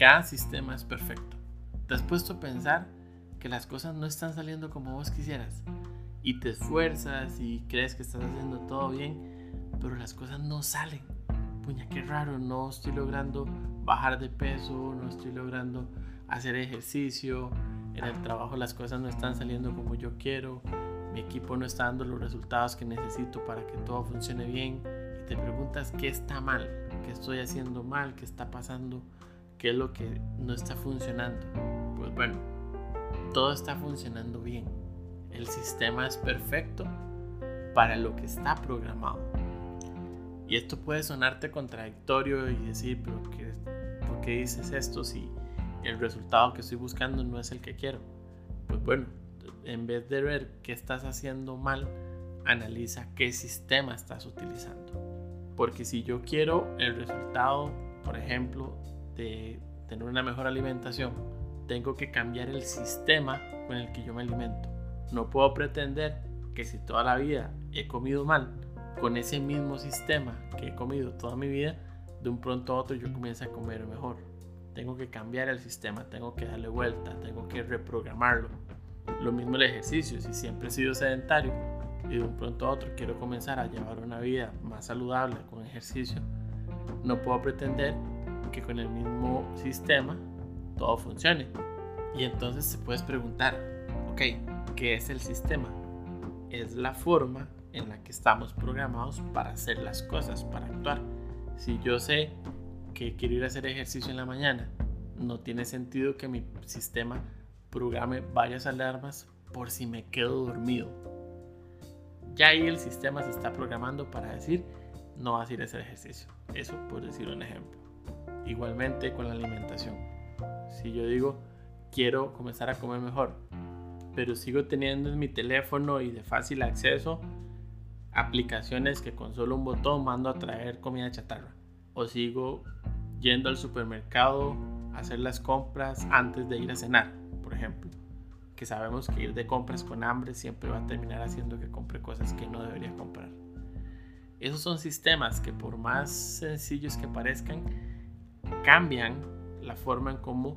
Cada sistema es perfecto. ¿Te has puesto a pensar que las cosas no están saliendo como vos quisieras? Y te esfuerzas y crees que estás haciendo todo bien, pero las cosas no salen. Puña, qué raro, no estoy logrando bajar de peso, no estoy logrando hacer ejercicio, en el trabajo las cosas no están saliendo como yo quiero, mi equipo no está dando los resultados que necesito para que todo funcione bien. Y te preguntas qué está mal, qué estoy haciendo mal, qué está pasando ¿Qué es lo que no está funcionando? Pues bueno, todo está funcionando bien. El sistema es perfecto para lo que está programado. Y esto puede sonarte contradictorio y decir, pero qué, ¿por qué dices esto si el resultado que estoy buscando no es el que quiero? Pues bueno, en vez de ver qué estás haciendo mal, analiza qué sistema estás utilizando. Porque si yo quiero el resultado, por ejemplo, de tener una mejor alimentación, tengo que cambiar el sistema con el que yo me alimento. No puedo pretender que si toda la vida he comido mal, con ese mismo sistema que he comido toda mi vida, de un pronto a otro yo comienzo a comer mejor. Tengo que cambiar el sistema, tengo que darle vuelta, tengo que reprogramarlo. Lo mismo el ejercicio, si siempre he sido sedentario y de un pronto a otro quiero comenzar a llevar una vida más saludable con ejercicio, no puedo pretender que con el mismo sistema todo funcione. Y entonces te puedes preguntar, ok, ¿qué es el sistema? Es la forma en la que estamos programados para hacer las cosas, para actuar. Si yo sé que quiero ir a hacer ejercicio en la mañana, no tiene sentido que mi sistema programe varias alarmas por si me quedo dormido. Ya ahí el sistema se está programando para decir no vas a ir a hacer ejercicio. Eso por decir un ejemplo. Igualmente con la alimentación. Si yo digo, quiero comenzar a comer mejor, pero sigo teniendo en mi teléfono y de fácil acceso aplicaciones que con solo un botón mando a traer comida chatarra. O sigo yendo al supermercado a hacer las compras antes de ir a cenar, por ejemplo. Que sabemos que ir de compras con hambre siempre va a terminar haciendo que compre cosas que no debería comprar. Esos son sistemas que por más sencillos que parezcan, cambian la forma en cómo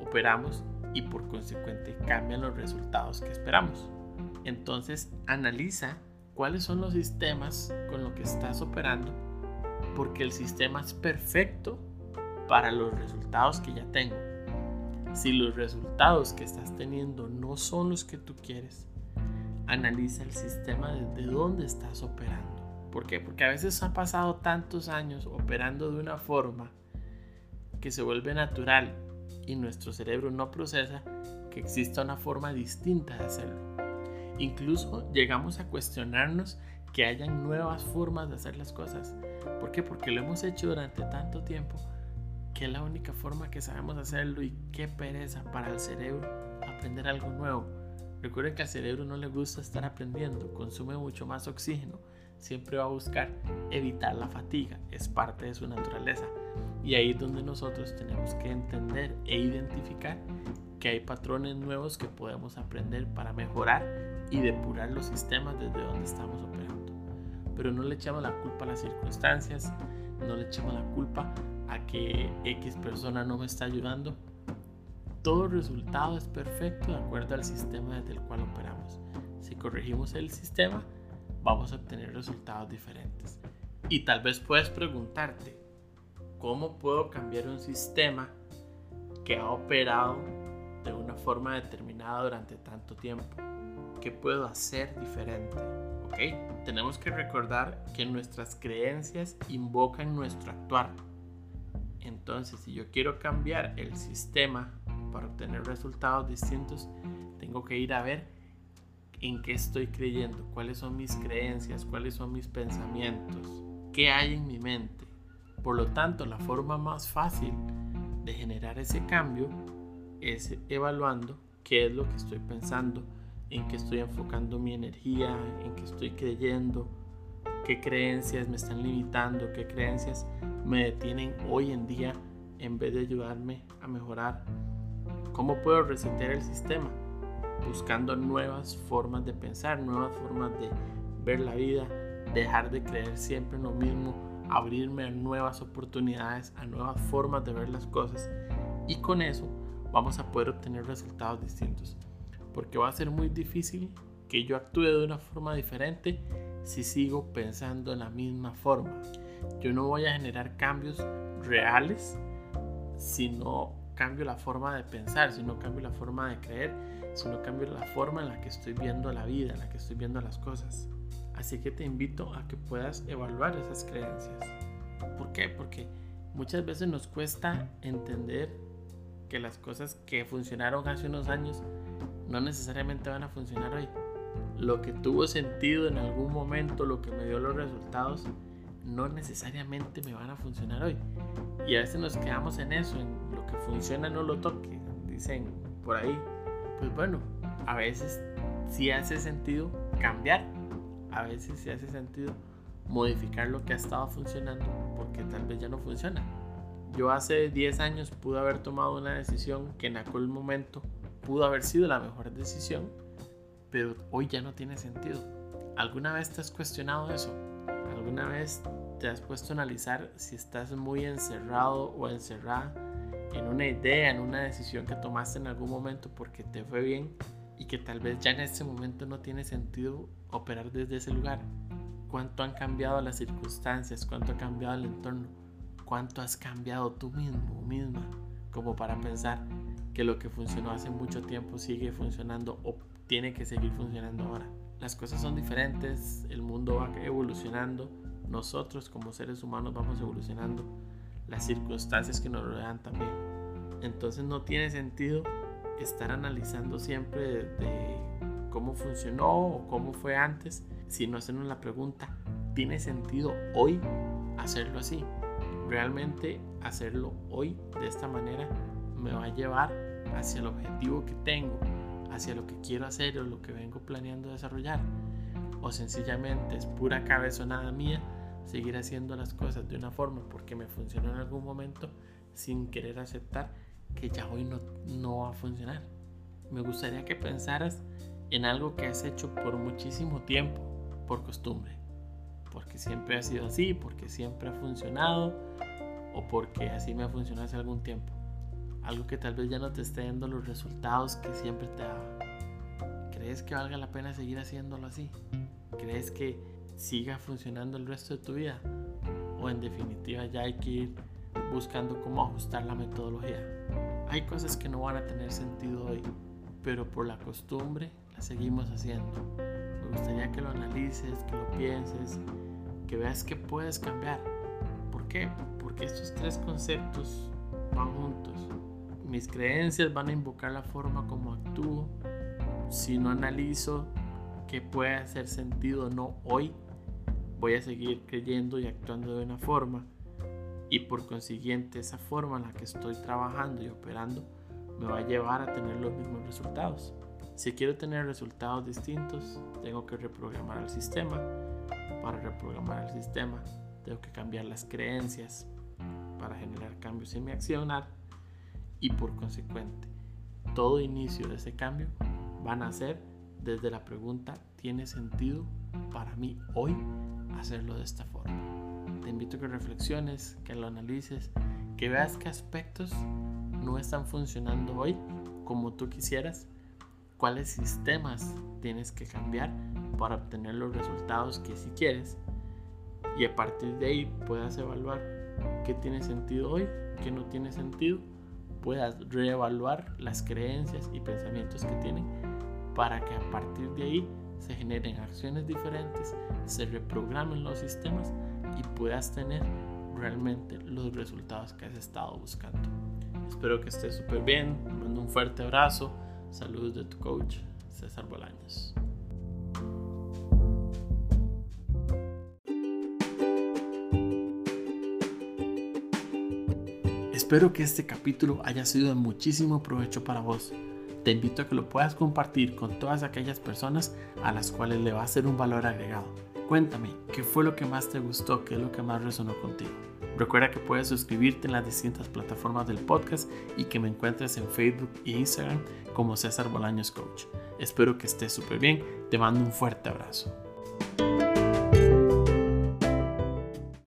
operamos y por consecuente cambian los resultados que esperamos. Entonces analiza cuáles son los sistemas con los que estás operando porque el sistema es perfecto para los resultados que ya tengo. Si los resultados que estás teniendo no son los que tú quieres, analiza el sistema desde dónde estás operando. ¿Por qué? Porque a veces han pasado tantos años operando de una forma que se vuelve natural y nuestro cerebro no procesa que exista una forma distinta de hacerlo. Incluso llegamos a cuestionarnos que hayan nuevas formas de hacer las cosas. ¿Por qué? Porque lo hemos hecho durante tanto tiempo que es la única forma que sabemos hacerlo y qué pereza para el cerebro aprender algo nuevo. Recuerden que al cerebro no le gusta estar aprendiendo, consume mucho más oxígeno, siempre va a buscar evitar la fatiga, es parte de su naturaleza. Y ahí es donde nosotros tenemos que entender e identificar que hay patrones nuevos que podemos aprender para mejorar y depurar los sistemas desde donde estamos operando. Pero no le echamos la culpa a las circunstancias, no le echamos la culpa a que X persona no me está ayudando. Todo resultado es perfecto de acuerdo al sistema desde el cual operamos. Si corregimos el sistema, vamos a obtener resultados diferentes. Y tal vez puedes preguntarte, ¿Cómo puedo cambiar un sistema que ha operado de una forma determinada durante tanto tiempo? ¿Qué puedo hacer diferente? ¿Ok? Tenemos que recordar que nuestras creencias invocan nuestro actuar. Entonces, si yo quiero cambiar el sistema para obtener resultados distintos, tengo que ir a ver en qué estoy creyendo, cuáles son mis creencias, cuáles son mis pensamientos, qué hay en mi mente Por lo tanto, la forma más fácil de generar ese cambio es evaluando qué es lo que estoy pensando, en qué estoy enfocando mi energía, en qué estoy creyendo, qué creencias me están limitando, qué creencias me detienen hoy en día en vez de ayudarme a mejorar. ¿Cómo puedo resetear el sistema? Buscando nuevas formas de pensar, nuevas formas de ver la vida, dejar de creer siempre en lo mismo, abrirme a nuevas oportunidades, a nuevas formas de ver las cosas. Y con eso vamos a poder obtener resultados distintos. Porque va a ser muy difícil que yo actúe de una forma diferente si sigo pensando en la misma forma. Yo no voy a generar cambios reales si no cambio la forma de pensar, si no cambio la forma de creer, si no cambio la forma en la que estoy viendo la vida, en la que estoy viendo las cosas. Así que te invito a que puedas evaluar esas creencias. ¿Por qué? Porque muchas veces nos cuesta entender que las cosas que funcionaron hace unos años no necesariamente van a funcionar hoy. Lo que tuvo sentido en algún momento, lo que me dio los resultados, no necesariamente me van a funcionar hoy. Y a veces nos quedamos en eso, en lo que funciona no lo toque, dicen por ahí. Pues bueno, a veces sí hace sentido cambiar, a veces sí hace sentido modificar lo que ha estado funcionando porque tal vez ya no funciona. Yo hace 10 años pude haber tomado una decisión que en aquel momento pudo haber sido la mejor decisión, pero hoy ya no tiene sentido. ¿Alguna vez te has cuestionado eso? ¿Alguna vez te has puesto a analizar si estás muy encerrado o encerrada en una idea, en una decisión que tomaste en algún momento porque te fue bien y que tal vez ya en este momento no tiene sentido operar desde ese lugar? ¿Cuánto han cambiado las circunstancias? ¿Cuánto ha cambiado el entorno? cuánto has cambiado tú mismo o misma como para pensar que lo que funcionó hace mucho tiempo sigue funcionando o tiene que seguir funcionando ahora. Las cosas son diferentes, el mundo va evolucionando, nosotros como seres humanos vamos evolucionando, las circunstancias que nos rodean también. Entonces no tiene sentido estar analizando siempre cómo funcionó o cómo fue antes, sino hacernos la pregunta, ¿tiene sentido hoy hacerlo así? realmente hacerlo hoy de esta manera me va a llevar hacia el objetivo que tengo, hacia lo que quiero hacer o lo que vengo planeando desarrollar. O sencillamente es pura cabezonada mía seguir haciendo las cosas de una forma porque me funcionó en algún momento sin querer aceptar que ya hoy no, no va a funcionar. Me gustaría que pensaras en algo que has hecho por muchísimo tiempo, por costumbre porque siempre ha sido así, porque siempre ha funcionado o porque así me ha funcionado hace algún tiempo. Algo que tal vez ya no te esté dando los resultados que siempre te daba. ¿Crees que valga la pena seguir haciéndolo así? ¿Crees que siga funcionando el resto de tu vida? ¿O en definitiva ya hay que ir buscando cómo ajustar la metodología? Hay cosas que no van a tener sentido hoy, pero por la costumbre las seguimos haciendo. Me gustaría que lo analices, que lo pienses, que veas que puedes cambiar. ¿Por qué? Porque estos tres conceptos van juntos. Mis creencias van a invocar la forma como actúo. Si no analizo que puede hacer sentido o no hoy, voy a seguir creyendo y actuando de una forma. Y por consiguiente, esa forma en la que estoy trabajando y operando me va a llevar a tener los mismos resultados. Si quiero tener resultados distintos, tengo que reprogramar el sistema. Para reprogramar el sistema, tengo que cambiar las creencias para generar cambios en mi accionar y por consecuente, todo inicio de ese cambio van a ser desde la pregunta, ¿tiene sentido para mí hoy hacerlo de esta forma? Invito a que reflexiones, que lo analices, que veas qué aspectos no están funcionando hoy como tú quisieras cuáles sistemas tienes que cambiar para obtener los resultados que si quieres y a partir de ahí puedas evaluar qué tiene sentido hoy, qué no tiene sentido, puedas reevaluar las creencias y pensamientos que tienen para que a partir de ahí se generen acciones diferentes, se reprogramen los sistemas y puedas tener realmente los resultados que has estado buscando. Espero que estés súper bien, te mando un fuerte abrazo Saludos de tu coach, César Bolaños. Espero que este capítulo haya sido de muchísimo provecho para vos. Te invito a que lo puedas compartir con todas aquellas personas a las cuales le va a ser un valor agregado. Cuéntame, ¿qué fue lo que más te gustó? ¿Qué es lo que más resonó contigo? Recuerda que puedes suscribirte en las distintas plataformas del podcast y que me encuentres en Facebook e Instagram como César Bolaños Coach. Espero que estés súper bien. Te mando un fuerte abrazo.